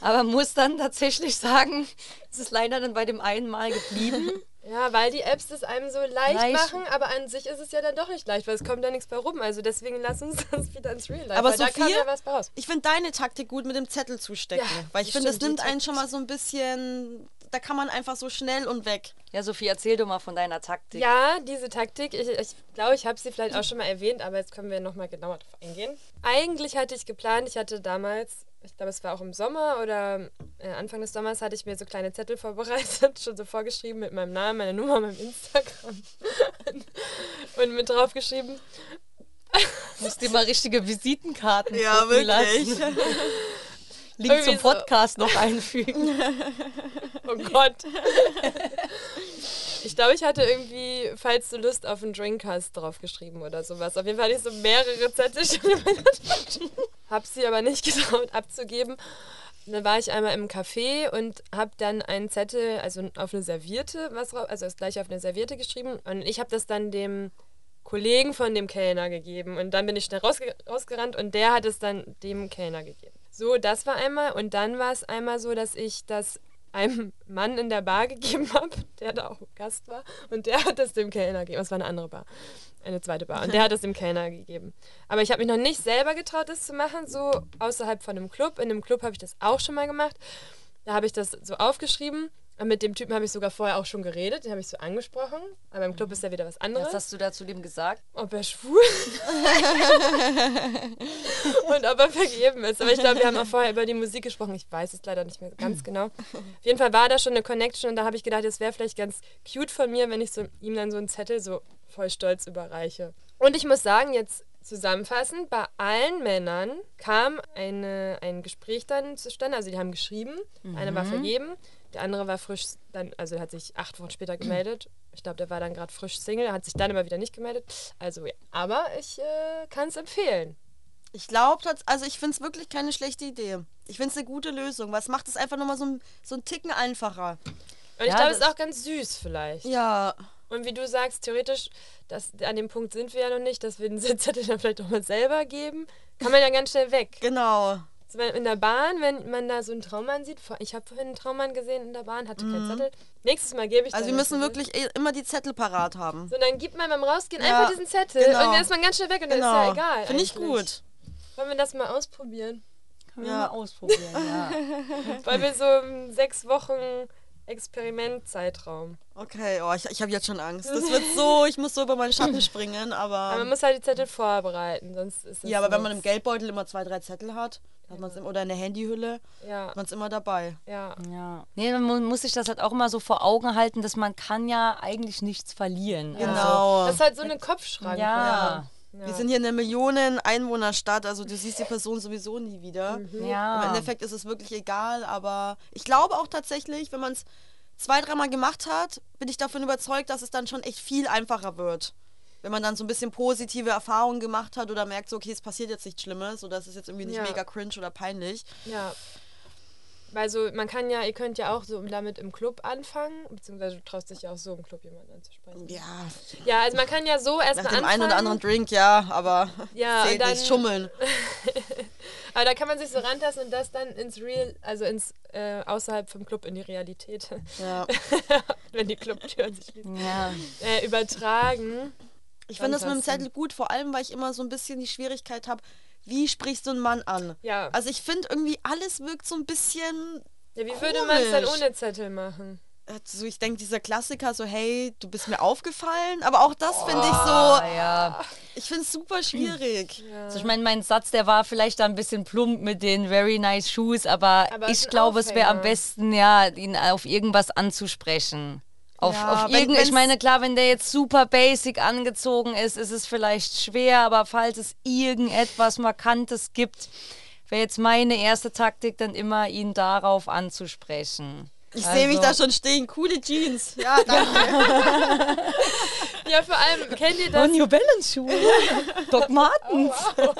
Aber muss dann tatsächlich sagen, es ist leider dann bei dem einen Mal geblieben. Ja, weil die Apps das einem so leicht, Leicht. machen, aber an sich ist es ja dann doch nicht leicht, weil es kommt da nichts bei rum. Also deswegen lass uns das wieder ins Real Life. Aber weil da kam Sophia, ja was bei raus. Ich finde deine Taktik gut mit dem Zettel zustecken. Ja, weil ich finde, das nimmt einen schon mal so ein bisschen. Da kann man einfach so schnell und weg. Ja, Sophie, erzähl doch mal von deiner Taktik. Ja, diese Taktik, ich glaube, ich, glaube, ich habe sie vielleicht auch schon mal erwähnt, aber jetzt können wir nochmal genauer drauf eingehen. Eigentlich hatte ich geplant, ich hatte damals, ich glaube, es war auch im Sommer oder äh, Anfang des Sommers, hatte ich mir so kleine Zettel vorbereitet, schon so vorgeschrieben mit meinem Namen, meiner Nummer, meinem Instagram und mit draufgeschrieben, Musst dir mal richtige Visitenkarten Ja, wirklich. lassen. Link Irgendwie zum so. Podcast noch einfügen. Oh Gott. Ich glaube, ich hatte irgendwie, falls du Lust auf einen Drink hast, draufgeschrieben oder sowas. Auf jeden Fall hatte ich so mehrere Zettel schon in meiner Tasche. Hab sie aber nicht getraut abzugeben. Dann war ich einmal im Café und habe dann einen Zettel, also auf eine Serviette, was also das gleiche auf eine Serviette geschrieben. Und ich habe das dann dem Kollegen von dem Kellner gegeben. Und dann bin ich schnell rausge rausgerannt und der hat es dann dem Kellner gegeben. So, das war einmal. Und dann war es einmal so, dass ich das einem Mann in der Bar gegeben habe, der da auch Gast war. Und der hat es dem Kellner gegeben. Das war eine andere Bar. Eine zweite Bar. Und der hat es dem Kellner gegeben. Aber ich habe mich noch nicht selber getraut, das zu machen, so außerhalb von einem Club. In einem Club habe ich das auch schon mal gemacht. Da habe ich das so aufgeschrieben. Mit dem Typen habe ich sogar vorher auch schon geredet. Den habe ich so angesprochen. Aber im Club ist ja wieder was anderes Was hast du da zu dem gesagt? ob er schwul und ob er vergeben ist. Aber ich glaube, wir haben auch vorher über die Musik gesprochen. Ich weiß es leider nicht mehr ganz genau. Auf jeden Fall war da schon eine Connection und da habe ich gedacht, es wäre vielleicht ganz cute von mir, wenn ich so, ihm dann so einen Zettel so voll stolz überreiche. Und ich muss sagen, jetzt zusammenfassend, bei allen Männern kam eine, ein Gespräch dann zustande. Also die haben geschrieben, einer war vergeben, der andere war frisch, dann, also er hat sich acht Wochen später gemeldet. Ich glaube, der war dann gerade frisch Single, hat sich dann aber wieder nicht gemeldet. Also ja, aber ich äh, kann es empfehlen. Ich glaube, also ich finde es wirklich keine schlechte Idee. Ich finde es eine gute Lösung, weil es macht es einfach nochmal so ein, so ein Ticken einfacher. Und ich Ja, glaube, es ist auch ganz süß vielleicht. Ja, Und wie du sagst, theoretisch, das, an dem Punkt sind wir ja noch nicht, dass wir den Zettel dann vielleicht auch mal selber geben. Kann man ja ganz schnell weg. genau. In der Bahn, wenn man da so einen Traummann sieht, ich habe vorhin einen Traummann gesehen in der Bahn, hatte keinen Zettel. Nächstes Mal gebe ich Also wir müssen Zettel. wirklich eh immer die Zettel parat haben. So, dann gibt man beim Rausgehen Ja, einfach diesen Zettel genau. und dann ist man ganz schnell weg und dann ist ja egal. Finde ich gut. Wollen wir das mal ausprobieren? Können Ja. wir mal ausprobieren, ja. Weil wir so im sechs Wochen Experimentzeitraum. Okay, oh, ich, ich habe jetzt schon Angst. Das wird so, ich muss so über meinen Schatten springen, aber... Aber man muss halt die Zettel vorbereiten, sonst ist es ja, aber wenn man im nichts. Geldbeutel immer zwei, drei Zettel hat, hat man's im, oder in der Handyhülle, Ja, hat man es immer dabei. ja. Ja. Nee, man mu- muss sich das halt auch immer so vor Augen halten, dass man kann ja eigentlich nichts verlieren. Genau. Das ist halt so eine Kopfschranke. Ja. Wir sind hier eine Millionen-Einwohnerstadt, also du siehst die Person sowieso nie wieder. Ja. Im Endeffekt ist es wirklich egal, aber ich glaube auch tatsächlich, wenn man es zwei, dreimal gemacht hat, bin ich davon überzeugt, dass es dann schon echt viel einfacher wird. Wenn man dann so ein bisschen positive Erfahrungen gemacht hat oder merkt, so, okay, es passiert jetzt nichts Schlimmes oder es ist jetzt irgendwie nicht Ja. mega cringe oder peinlich. Ja. Weil so, man kann ja, ihr könnt ja auch so damit im Club anfangen, beziehungsweise du traust dich ja auch so im Club jemanden anzusprechen. Ja, Ja, also man kann ja so erstmal nach dem anfangen. einen oder anderen Drink, ja, aber Ja, zählt nicht, dann- schummeln. Aber da kann man sich so rantasten und das dann ins Real, also ins äh, außerhalb vom Club in die Realität, Ja. wenn die Clubtüren sich Ja. äh, übertragen. Ich finde das mit dem. Zettel gut, vor allem, weil ich immer so ein bisschen die Schwierigkeit habe, wie sprichst du einen Mann an? Ja. Also ich finde irgendwie, alles wirkt so ein bisschen ja wie würde man es dann komisch. ohne Zettel machen? so ich denke, dieser Klassiker, so, hey, du bist mir aufgefallen, aber auch das finde ich so, ja. ich finde es super schwierig. Also ich meine, mein Satz, der war vielleicht da ein bisschen plump mit den very nice shoes, aber, Aber ich glaube, es wäre am besten, ja, ihn auf irgendwas anzusprechen. Auf, Ja, auf irgend, ich meine, klar, wenn der jetzt super basic angezogen ist, ist es vielleicht schwer, aber falls es irgendetwas Markantes gibt, wäre jetzt meine erste Taktik dann immer, ihn darauf anzusprechen. Ich sehe mich Also- da schon stehen, coole Jeans. Ja, danke. Ja, vor allem, kennt ihr das? Oh, New Balance Schuhe. Doc Martens. War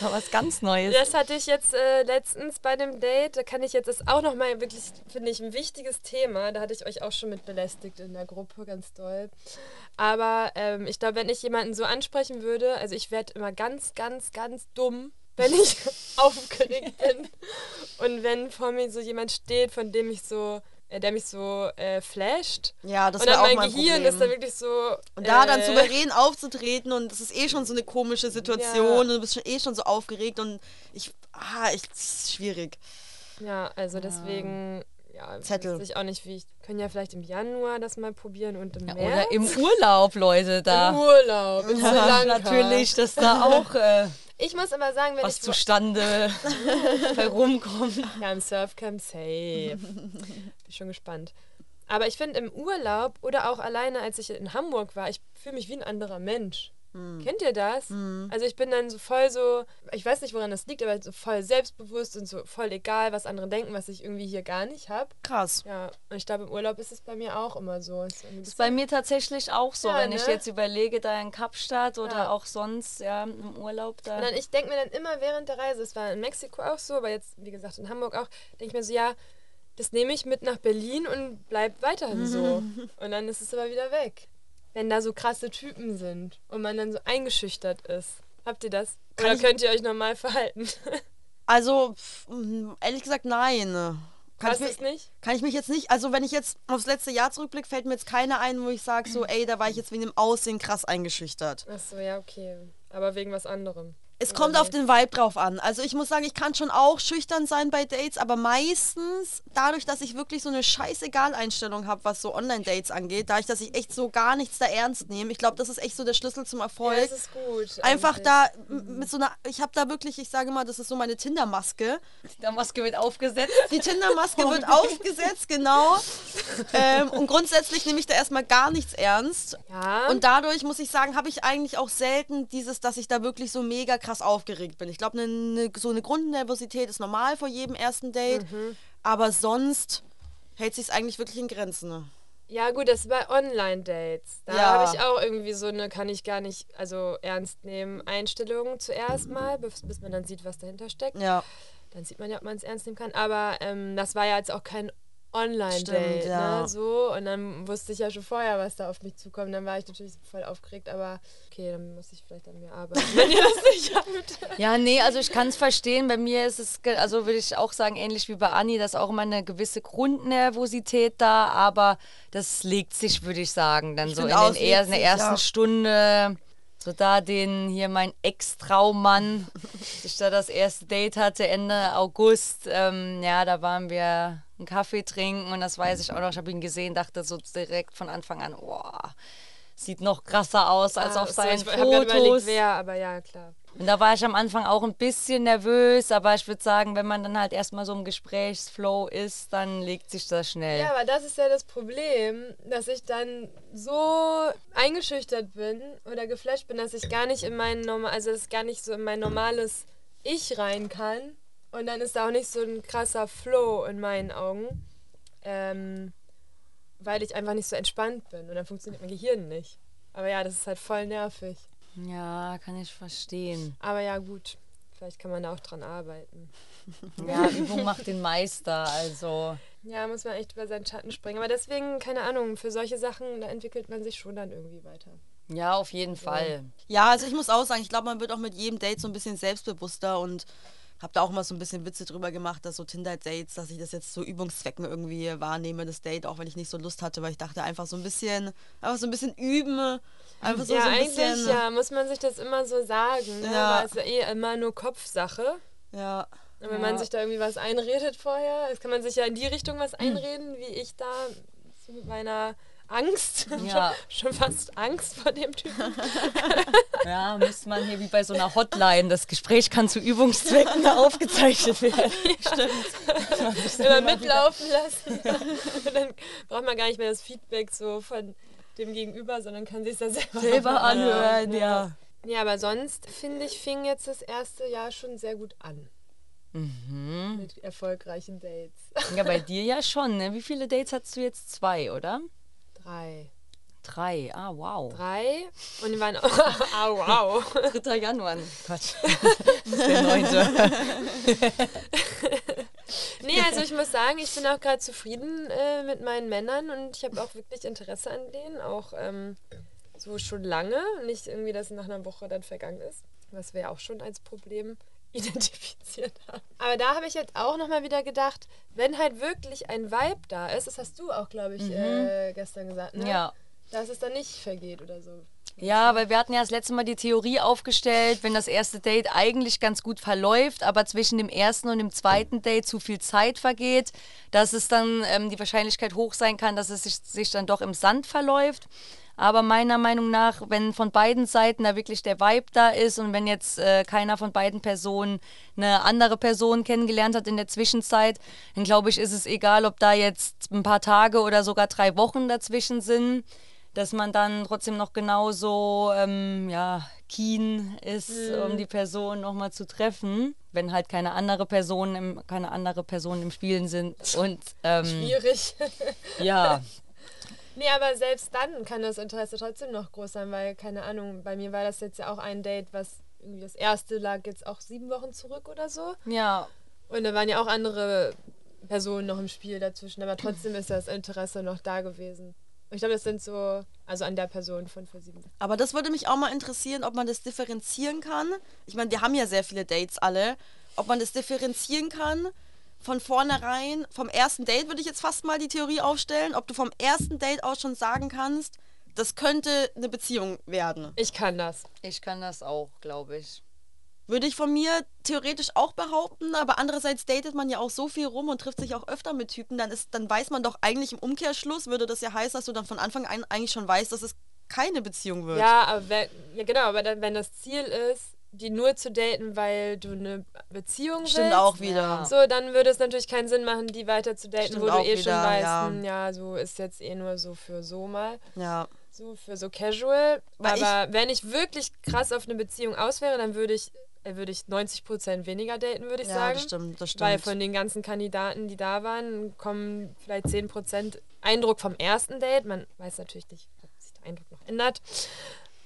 was ganz Neues. Das hatte ich jetzt äh, letztens bei dem Date. Da kann ich jetzt, das ist auch nochmal wirklich, finde ich, ein wichtiges Thema. Da hatte ich euch auch schon mit belästigt in der Gruppe, ganz doll. Aber ähm, ich glaube, wenn ich jemanden so ansprechen würde, also ich werde immer ganz, ganz, ganz dumm, wenn ich aufgeregt bin. Und wenn vor mir so jemand steht, von dem ich so der mich so äh, flasht. Ja, das dann auch mein mein Gehirn Problem. ist dann wirklich so. Und da dann äh, souverän aufzutreten und das ist eh schon so eine komische Situation Ja. und du bist schon eh schon so aufgeregt und ich, ah, ich, das ist schwierig. Ja, also deswegen. Ja, Zettel. weiß ich auch nicht, wie ich. Können ja vielleicht im Januar das mal probieren und im Ja, März. oder im Urlaub, Leute, Im da. Urlaub. In Sri Lanka. Natürlich, dass da auch äh, Ich muss aber sagen, wenn was ich. zustande herumkommt. Ja, im Surfcamp safe. Bin schon gespannt. Aber ich finde im Urlaub oder auch alleine, als ich in Hamburg war, ich fühle mich wie ein anderer Mensch. Kennt ihr das? Also ich bin dann so voll so, ich weiß nicht, woran das liegt, aber so voll selbstbewusst und so voll egal, was andere denken, was ich irgendwie hier gar nicht habe. Krass. Ja, und ich glaube, im Urlaub ist es bei mir auch immer so. Ist ist bei mir tatsächlich auch so, Ja, wenn ich ne? jetzt überlege, da in Kapstadt oder Ja. auch sonst, ja, im Urlaub da. Und dann, ich denke mir dann immer während der Reise, es war in Mexiko auch so, aber jetzt, wie gesagt, in Hamburg auch, denke ich mir so, ja, das nehme ich mit nach Berlin und bleib weiterhin so. Und dann ist es aber wieder weg. Wenn da so krasse Typen sind und man dann so eingeschüchtert ist. Habt ihr das? Kann Oder könnt ihr euch normal verhalten? Also, mm, ehrlich gesagt, nein. Kann Hast ich, mich, nicht? kann ich mich jetzt nicht, also wenn ich jetzt aufs letzte Jahr zurückblicke, fällt mir jetzt keiner ein, wo ich sage so, ey, da war ich jetzt wegen dem Aussehen krass eingeschüchtert. Achso, ja, okay. Aber wegen was anderem. Es kommt auf nicht? den Vibe drauf an. Also ich muss sagen, ich kann schon auch schüchtern sein bei Dates, aber meistens dadurch, dass ich wirklich so eine scheißegal-Einstellung habe, was so Online-Dates angeht, dadurch, dass ich echt so gar nichts da ernst nehme. Ich glaube, das ist echt so der Schlüssel zum Ja, Erfolg. das ist gut. Einfach eigentlich. da m- mit so einer, ich habe da wirklich, ich sage mal, das ist so meine Tinder-Maske. Die Maske wird aufgesetzt. Die Tinder-Maske wird aufgesetzt, genau. Ähm, und grundsätzlich nehme ich da erstmal gar nichts ernst. Ja. Und dadurch muss ich sagen, habe ich eigentlich auch selten dieses, dass ich da wirklich so mega krass aufgeregt bin. Ich glaube, ne, ne, so eine Grundnervosität ist normal vor jedem ersten Date. Mhm. Aber sonst hält sich eigentlich wirklich in Grenzen. Ne? Ja, gut, das ist bei Online-Dates. Da Ja. habe ich auch irgendwie so eine, kann ich gar nicht, also ernst nehmen, Einstellung zuerst mal, bis, bis man dann sieht, was dahinter steckt. Ja. Dann sieht man ja, ob man es ernst nehmen kann. Aber ähm, das war ja jetzt auch kein Online-Date, Stimmt, ja. ne? So. Und dann wusste ich ja schon vorher, was da auf mich zukommt. Dann war ich natürlich voll aufgeregt, aber okay, dann muss ich vielleicht an mir arbeiten, wenn ihr das nicht habt. Ja, nee, also ich kann es verstehen. Bei mir ist es, also würde ich auch sagen, ähnlich wie bei Anni, dass auch immer eine gewisse Grundnervosität da, aber das legt sich, würde ich sagen, dann so in, den er, legt in der ersten ja. Stunde. So da den hier mein Ex-Traummann, ich da das erste Date hatte Ende August. Ähm, ja, da waren wir einen Kaffee trinken und das weiß ich auch noch. Ich habe ihn gesehen, dachte so direkt von Anfang an, boah, sieht noch krasser aus als Ah, auf so, seinen ich habe gerade Fotos. überlegt, wer, aber ja, klar. Und da war ich am Anfang auch ein bisschen nervös, aber ich würde sagen, wenn man dann halt erstmal so im Gesprächsflow ist, dann legt sich das schnell. Ja, aber das ist ja das Problem, dass ich dann so eingeschüchtert bin oder geflasht bin, dass ich gar nicht in mein normal, also dass gar nicht so in mein normales Ich rein kann. Und dann ist da auch nicht so ein krasser Flow in meinen Augen. Ähm, weil ich einfach nicht so entspannt bin. Und dann funktioniert mein Gehirn nicht. Aber ja, das ist halt voll nervig. Ja, kann ich verstehen. Aber ja, gut. Vielleicht kann man da auch dran arbeiten. Ja, Übung macht den Meister, also. Ja, muss man echt über seinen Schatten springen. Aber deswegen, keine Ahnung, für solche Sachen, da entwickelt man sich schon dann irgendwie weiter. Ja, auf jeden Fall. Ja, also ich muss auch sagen, ich glaube, man wird auch mit jedem Date so ein bisschen selbstbewusster und habe da auch mal so ein bisschen Witze drüber gemacht, dass so Tinder-Dates, dass ich das jetzt so Übungszwecken irgendwie wahrnehme, das Date, auch wenn ich nicht so Lust hatte, weil ich dachte einfach so ein bisschen, einfach so ein bisschen üben, einfach so, ja, so ein eigentlich bisschen. ja, muss man sich das immer so sagen. Ne? Ja. Aber es ist ja eh immer nur Kopfsache. Ja. Und wenn Ja. man sich da irgendwie was einredet vorher, jetzt kann man sich ja in die Richtung was einreden, wie ich da mit meiner Angst, Ja. schon, schon fast Angst vor dem Typen. Ja, müsste man hier wie bei so einer Hotline, das Gespräch kann zu Übungszwecken aufgezeichnet werden. immer mitlaufen lassen. Dann braucht man gar nicht mehr das Feedback so von dem Gegenüber, sondern kann sich da selber, Selber anhören, ja. Ja, aber sonst finde ich, fing jetzt das erste Jahr schon sehr gut an. Mhm. Mit erfolgreichen Dates. Ja, bei dir ja schon, ne? Wie viele Dates hattest du jetzt? Zwei, oder? Drei. Drei, ah, wow. Drei. Und die waren auch, ah, wow. 3. Januar. Quatsch. der neunte. nee, also ich muss sagen, ich bin auch gerade zufrieden äh, mit meinen Männern und ich habe auch wirklich Interesse an denen, auch ähm, so schon lange. Nicht irgendwie, dass nach einer Woche dann vergangen ist, was ja auch schon als Problem identifiziert haben. Aber da habe ich jetzt auch nochmal wieder gedacht, wenn halt wirklich ein Vibe da ist, das hast du auch, glaube ich, mhm. äh, gestern gesagt, ne? Ja. Dass es dann nicht vergeht oder so. Ja, weil wir hatten ja das letzte Mal die Theorie aufgestellt, wenn das erste Date eigentlich ganz gut verläuft, aber zwischen dem ersten und dem zweiten Date zu viel Zeit vergeht, dass es dann ähm, die Wahrscheinlichkeit hoch sein kann, dass es sich, sich dann doch im Sand verläuft. Aber meiner Meinung nach, wenn von beiden Seiten da wirklich der Vibe da ist und wenn jetzt äh, keiner von beiden Personen eine andere Person kennengelernt hat in der Zwischenzeit, dann glaube ich, ist es egal, ob da jetzt ein paar Tage oder sogar drei Wochen dazwischen sind dass man dann trotzdem noch genauso ähm, ja, keen ist, mhm. um die Person nochmal zu treffen, wenn halt keine andere Person im, keine andere Personen im Spielen sind. Und, ähm, Schwierig. ja. Nee, aber selbst dann kann das Interesse trotzdem noch groß sein, weil, keine Ahnung, bei mir war das jetzt ja auch ein Date, was irgendwie das erste lag jetzt auch sieben Wochen zurück oder so. Ja. Und da waren ja auch andere Personen noch im Spiel dazwischen, aber trotzdem ist das Interesse noch da gewesen. Ich glaube, das sind so, also an der Person von vor sieben. Aber das würde mich auch mal interessieren, ob man das differenzieren kann. Ich meine, wir haben ja sehr viele Dates alle. Ob man das differenzieren kann von vornherein. Vom ersten Date würde ich jetzt fast mal die Theorie aufstellen, ob du vom ersten Date aus schon sagen kannst, das könnte eine Beziehung werden. Ich kann das. Ich kann das auch, glaube ich. Würde ich von mir theoretisch auch behaupten, aber andererseits datet man ja auch so viel rum und trifft sich auch öfter mit Typen, dann, ist, dann weiß man doch eigentlich im Umkehrschluss, würde das ja heißen, dass du dann von Anfang an eigentlich schon weißt, dass es keine Beziehung wird. Ja, aber wenn, ja genau, aber dann, wenn das Ziel ist, die nur zu daten, weil du eine Beziehung Stimmt willst, auch wieder. So, dann würde es natürlich keinen Sinn machen, die weiter zu daten, Stimmt wo du eh wieder, schon weißt, ja. Hm, ja, so ist jetzt eh nur so für so mal. Ja. So für so casual. Weil aber ich, wenn ich wirklich krass auf eine Beziehung aus wäre, dann würde ich würde ich 90 Prozent weniger daten, würde ich ja, sagen. Das stimmt, das stimmt. Weil von den ganzen Kandidaten, die da waren, kommen vielleicht 10 Prozent Eindruck vom ersten Date. Man weiß natürlich nicht, ob sich der Eindruck noch ändert.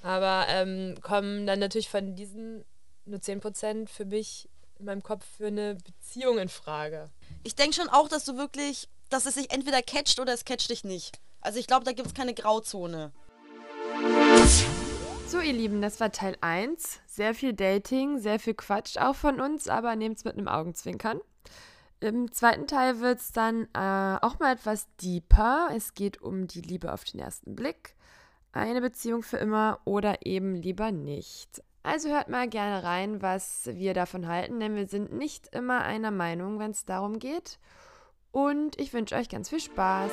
Aber ähm, kommen dann natürlich von diesen nur 10 Prozent für mich in meinem Kopf für eine Beziehung in Frage. Ich denke schon auch, dass du wirklich, dass es sich entweder catcht oder es catcht dich nicht. Also ich glaube, da gibt es keine Grauzone. So, ihr Lieben, das war Teil 1. Sehr viel Dating, sehr viel Quatsch auch von uns, aber nehmt es mit einem Augenzwinkern. Im zweiten Teil wird es dann äh, auch mal etwas deeper. Es geht um die Liebe auf den ersten Blick, eine Beziehung für immer oder eben lieber nicht. Also hört mal gerne rein, was wir davon halten, denn wir sind nicht immer einer Meinung, wenn es darum geht. Und ich wünsche euch ganz viel Spaß.